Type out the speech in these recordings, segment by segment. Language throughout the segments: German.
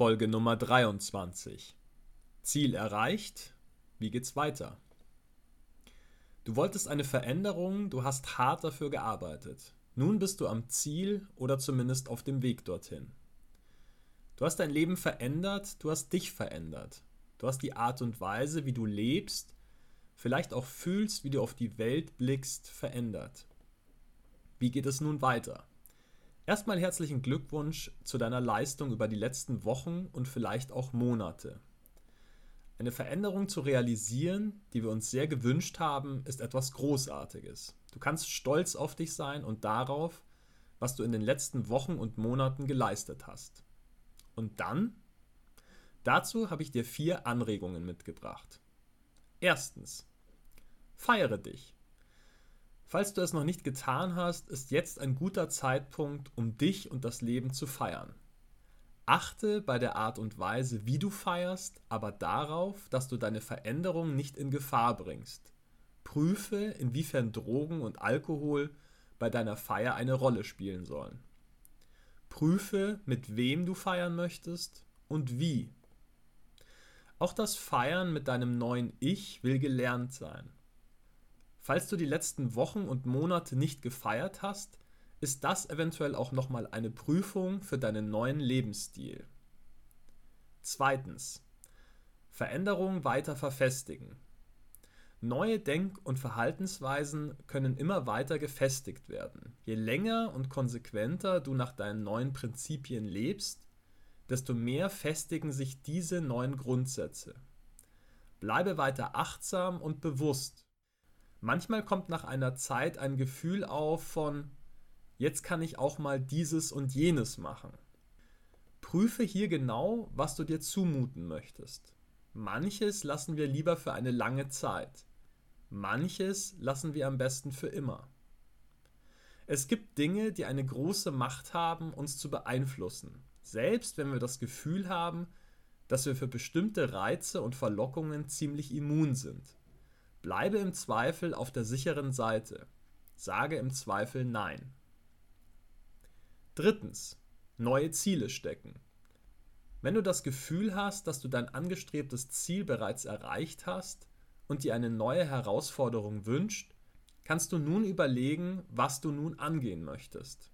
Folge Nummer 23. Ziel erreicht, wie geht's weiter? Du wolltest eine Veränderung, du hast hart dafür gearbeitet. Nun bist du am Ziel oder zumindest auf dem Weg dorthin. Du hast dein Leben verändert, du hast dich verändert. Du hast die Art und Weise, wie du lebst, vielleicht auch fühlst, wie du auf die Welt blickst, verändert. Wie geht es nun weiter? Erstmal herzlichen Glückwunsch zu deiner Leistung über die letzten Wochen und vielleicht auch Monate. Eine Veränderung zu realisieren, die wir uns sehr gewünscht haben, ist etwas Großartiges. Du kannst stolz auf dich sein und darauf, was du in den letzten Wochen und Monaten geleistet hast. Und dann? Dazu habe ich dir vier Anregungen mitgebracht. Erstens. Feiere dich. Falls du es noch nicht getan hast, ist jetzt ein guter Zeitpunkt, um dich und das Leben zu feiern. Achte bei der Art und Weise, wie du feierst, aber darauf, dass du deine Veränderung nicht in Gefahr bringst. Prüfe, inwiefern Drogen und Alkohol bei deiner Feier eine Rolle spielen sollen. Prüfe, mit wem du feiern möchtest und wie. Auch das Feiern mit deinem neuen Ich will gelernt sein. Falls du die letzten Wochen und Monate nicht gefeiert hast, ist das eventuell auch nochmal eine Prüfung für deinen neuen Lebensstil. Zweitens. Veränderung weiter verfestigen. Neue Denk- und Verhaltensweisen können immer weiter gefestigt werden. Je länger und konsequenter du nach deinen neuen Prinzipien lebst, desto mehr festigen sich diese neuen Grundsätze. Bleibe weiter achtsam und bewusst. Manchmal kommt nach einer Zeit ein Gefühl auf von jetzt kann ich auch mal dieses und jenes machen. Prüfe hier genau, was du dir zumuten möchtest. Manches lassen wir lieber für eine lange Zeit. Manches lassen wir am besten für immer. Es gibt Dinge, die eine große Macht haben, uns zu beeinflussen, selbst wenn wir das Gefühl haben, dass wir für bestimmte Reize und Verlockungen ziemlich immun sind. Bleibe im Zweifel auf der sicheren Seite. Sage im Zweifel Nein. Drittens. Neue Ziele stecken. Wenn du das Gefühl hast, dass du dein angestrebtes Ziel bereits erreicht hast und dir eine neue Herausforderung wünscht, kannst du nun überlegen, was du nun angehen möchtest.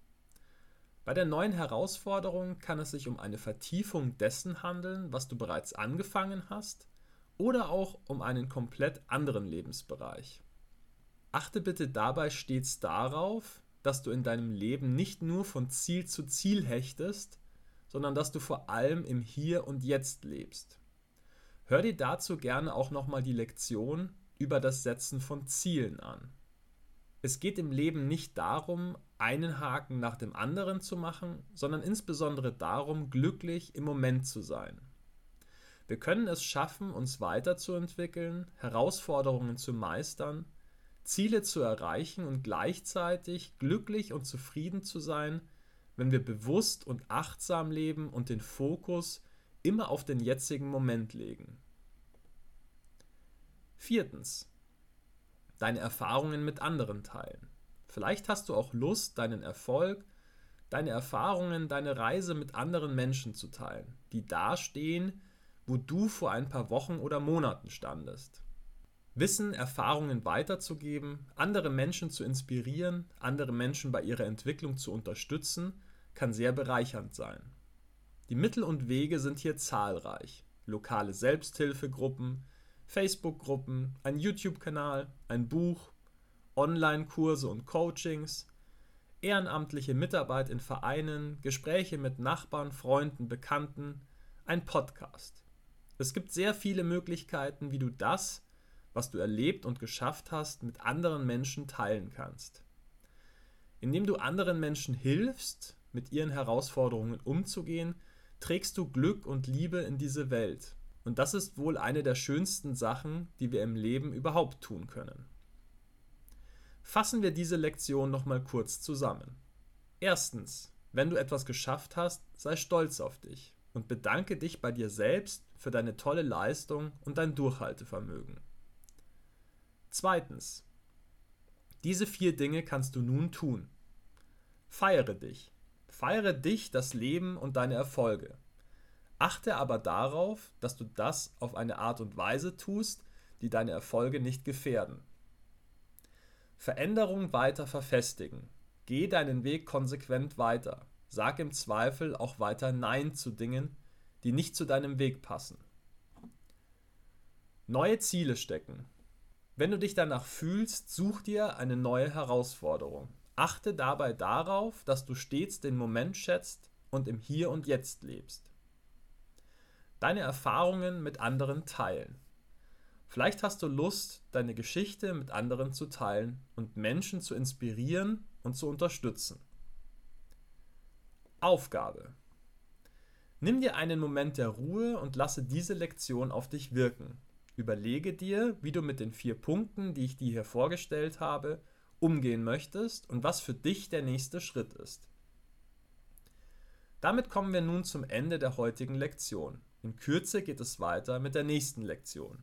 Bei der neuen Herausforderung kann es sich um eine Vertiefung dessen handeln, was du bereits angefangen hast, oder auch um einen komplett anderen Lebensbereich. Achte bitte dabei stets darauf, dass du in deinem Leben nicht nur von Ziel zu Ziel hechtest, sondern dass du vor allem im Hier und Jetzt lebst. Hör dir dazu gerne auch nochmal die Lektion über das Setzen von Zielen an. Es geht im Leben nicht darum, einen Haken nach dem anderen zu machen, sondern insbesondere darum, glücklich im Moment zu sein. Wir können es schaffen, uns weiterzuentwickeln, Herausforderungen zu meistern Ziele zu erreichen und gleichzeitig glücklich und zufrieden zu sein, wenn wir bewusst und achtsam leben und den Fokus immer auf den jetzigen Moment legen. Viertens. Deine Erfahrungen mit anderen teilen. Vielleicht hast du auch Lust, deinen Erfolg, deine Erfahrungen, deine Reise mit anderen Menschen zu teilen, die dastehen, wo du vor ein paar Wochen oder Monaten standest. Wissen, Erfahrungen weiterzugeben, andere Menschen zu inspirieren, andere Menschen bei ihrer Entwicklung zu unterstützen, kann sehr bereichernd sein. Die Mittel und Wege sind hier zahlreich. Lokale Selbsthilfegruppen, Facebook-Gruppen, ein YouTube-Kanal, ein Buch, Online-Kurse und Coachings, ehrenamtliche Mitarbeit in Vereinen, Gespräche mit Nachbarn, Freunden, Bekannten, ein Podcast. Es gibt sehr viele Möglichkeiten, wie du das, was du erlebt und geschafft hast, mit anderen Menschen teilen kannst. Indem du anderen Menschen hilfst, mit ihren Herausforderungen umzugehen, trägst du Glück und Liebe in diese Welt. Und das ist wohl eine der schönsten Sachen, die wir im Leben überhaupt tun können. Fassen wir diese Lektion nochmal kurz zusammen. Erstens, wenn du etwas geschafft hast, sei stolz auf dich und bedanke dich bei dir selbst für deine tolle Leistung und dein Durchhaltevermögen. Zweitens. Diese vier Dinge kannst du nun tun. Feiere dich. Feiere dich, das Leben und deine Erfolge. Achte aber darauf, dass du das auf eine Art und Weise tust, die deine Erfolge nicht gefährden. Veränderung weiter verfestigen. Geh deinen Weg konsequent weiter. Sag im Zweifel auch weiter Nein zu Dingen, die nicht zu deinem Weg passen. Neue Ziele stecken. Wenn du dich danach fühlst, such dir eine neue Herausforderung. Achte dabei darauf, dass du stets den Moment schätzt und im Hier und Jetzt lebst. Deine Erfahrungen mit anderen teilen. Vielleicht hast du Lust, deine Geschichte mit anderen zu teilen und Menschen zu inspirieren und zu unterstützen. Aufgabe. Nimm dir einen Moment der Ruhe und lasse diese Lektion auf dich wirken. Überlege dir, wie du mit den vier Punkten, die ich dir hier vorgestellt habe, umgehen möchtest und was für dich der nächste Schritt ist. Damit kommen wir nun zum Ende der heutigen Lektion. In Kürze geht es weiter mit der nächsten Lektion.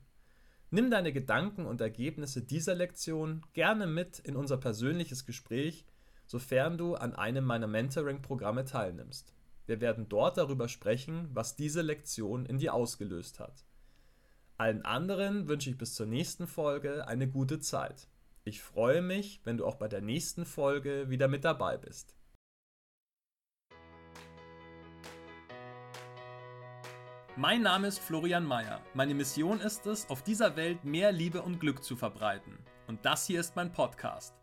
Nimm deine Gedanken und Ergebnisse dieser Lektion gerne mit in unser persönliches Gespräch, sofern du an einem meiner Mentoring-Programme teilnimmst. Wir werden dort darüber sprechen, was diese Lektion in dir ausgelöst hat. Allen anderen wünsche ich bis zur nächsten Folge eine gute Zeit. Ich freue mich, wenn du auch bei der nächsten Folge wieder mit dabei bist. Mein Name ist Florian Mayer. Meine Mission ist es, auf dieser Welt mehr Liebe und Glück zu verbreiten. Und das hier ist mein Podcast.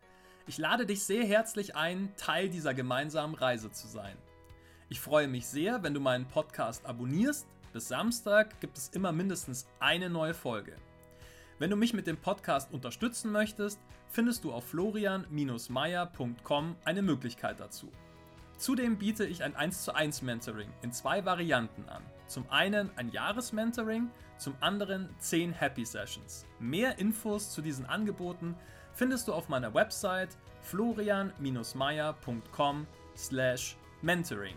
Ich lade dich sehr herzlich ein, Teil dieser gemeinsamen Reise zu sein. Ich freue mich sehr, wenn du meinen Podcast abonnierst. Bis Samstag gibt es immer mindestens eine neue Folge. Wenn du mich mit dem Podcast unterstützen möchtest, findest du auf florian-meier.com eine Möglichkeit dazu. Zudem biete ich ein 1 zu 1 Mentoring in zwei Varianten an. Zum einen ein Jahresmentoring, zum anderen 10 Happy Sessions. Mehr Infos zu diesen Angeboten findest du auf meiner Website florian-meier.com/mentoring.